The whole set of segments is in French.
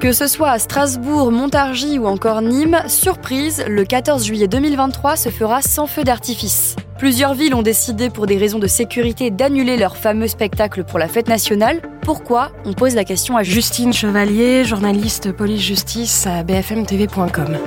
Que ce soit à Strasbourg, Montargis ou encore Nîmes, surprise, le 14 juillet 2023 se fera sans feu d'artifice. Plusieurs villes ont décidé pour des raisons de sécurité d'annuler leur fameux spectacle pour la fête nationale. Pourquoi? On pose la question à Justine Chevalier, journaliste police-justice à bfmtv.com.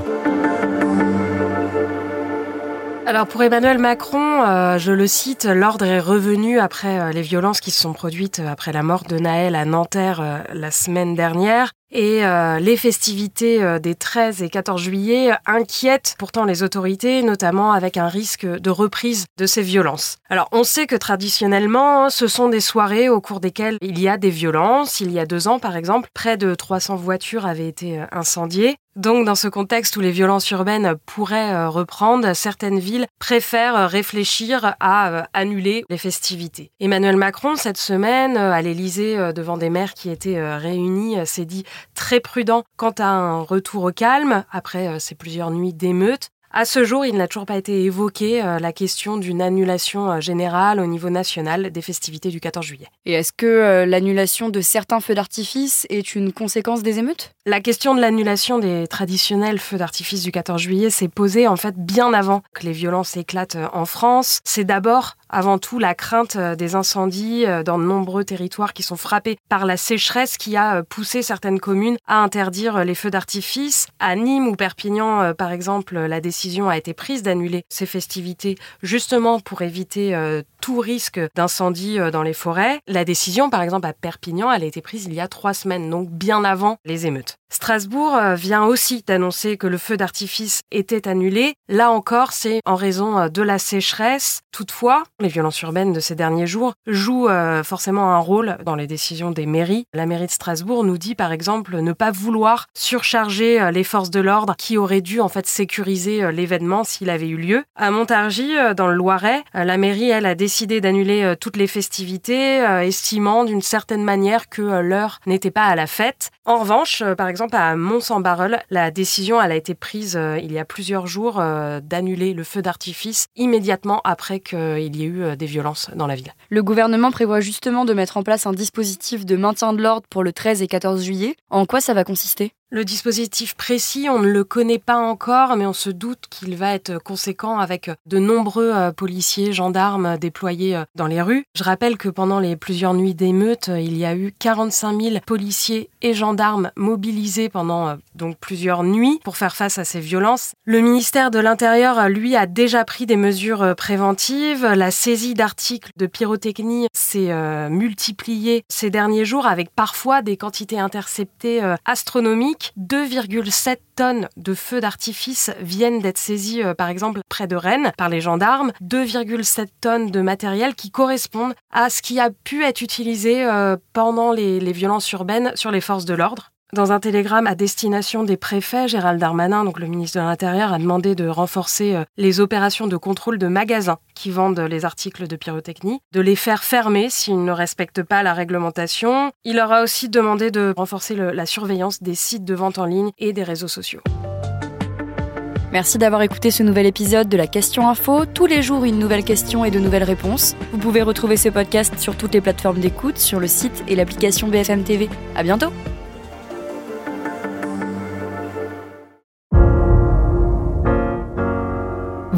Alors pour Emmanuel Macron, euh, je le cite, l'ordre est revenu après euh, les violences qui se sont produites euh, après la mort de Naël à Nanterre la semaine dernière. Et les festivités des 13 et 14 juillet inquiètent pourtant les autorités, notamment avec un risque de reprise de ces violences. Alors on sait que traditionnellement, ce sont des soirées au cours desquelles il y a des violences. Il y a deux ans, par exemple, près de 300 voitures avaient été incendiées. Donc dans ce contexte où les violences urbaines pourraient euh, reprendre, certaines villes préfèrent euh, réfléchir à euh, annuler les festivités. Emmanuel Macron, cette semaine, à l'Élysée, devant des maires qui étaient réunis, s'est dit très prudent quant à un retour au calme après ces plusieurs nuits d'émeutes. À ce jour, il n'a toujours pas été évoqué euh, la question d'une annulation euh, générale au niveau national des festivités du 14 juillet. Et est-ce que euh, l'annulation de certains feux d'artifice est une conséquence des émeutes? La question de l'annulation des traditionnels feux d'artifice du 14 juillet s'est posée en fait bien avant que les violences éclatent en France. C'est d'abord avant tout la crainte des incendies dans de nombreux territoires qui sont frappés par la sécheresse qui a poussé certaines communes à interdire les feux d'artifice. À Nîmes ou Perpignan, par exemple, la décision a été prise d'annuler ces festivités justement pour éviter euh, tout risque d'incendie euh, dans les forêts. La décision, par exemple, à Perpignan, elle a été prise il y a trois semaines, donc bien avant les émeutes. Strasbourg euh, vient aussi d'annoncer que le feu d'artifice était annulé. Là encore, c'est en raison de la sécheresse. Toutefois, les violences urbaines de ces derniers jours jouent forcément un rôle dans les décisions des mairies. La mairie de Strasbourg nous dit par exemple ne pas vouloir surcharger les forces de l'ordre qui auraient dû en fait sécuriser l'événement s'il avait eu lieu. À Montargis, euh, dans le Loiret, euh, la mairie, elle, a décidé d'annuler euh, toutes les festivités, estimant d'une certaine manière que l'heure n'était pas à la fête. En revanche, par exemple, à Mont-Saint-Barreul, la décision, elle a été prise il y a plusieurs jours d'annuler le feu d'artifice immédiatement après qu'il y ait eu des violences dans la ville. Le gouvernement prévoit justement de mettre en place un dispositif de maintien de l'ordre pour le 13 et 14 juillet. En quoi ça va consister? Le dispositif précis, on ne le connaît pas encore, mais on se doute qu'il va être conséquent avec de nombreux euh, policiers, gendarmes déployés euh, dans les rues. Je rappelle que pendant les plusieurs nuits d'émeutes, euh, il y a eu 45 000 policiers et gendarmes mobilisés pendant donc plusieurs nuits pour faire face à ces violences. Le ministère de l'Intérieur, lui, a déjà pris des mesures préventives. La saisie d'articles de pyrotechnie s'est multipliée ces derniers jours avec parfois des quantités interceptées astronomiques 2,7 tonnes de feux d'artifice viennent d'être saisies, euh, par exemple, près de Rennes par les gendarmes. 2,7 tonnes de matériel qui correspondent à ce qui a pu être utilisé euh, pendant les violences urbaines sur les forces de l'ordre. Dans un télégramme à destination des préfets, Gérald Darmanin, donc le ministre de l'Intérieur, a demandé de renforcer euh, les opérations de contrôle de magasins qui vendent les articles de pyrotechnie, de les faire fermer s'ils ne respectent pas la réglementation. Il leur a aussi demandé de renforcer la surveillance des sites de vente en ligne et des réseaux sociaux. Merci d'avoir écouté ce nouvel épisode de la Question Info. Tous les jours, une nouvelle question et de nouvelles réponses. Vous pouvez retrouver ce podcast sur toutes les plateformes d'écoute, sur le site et l'application BFM TV. À bientôt!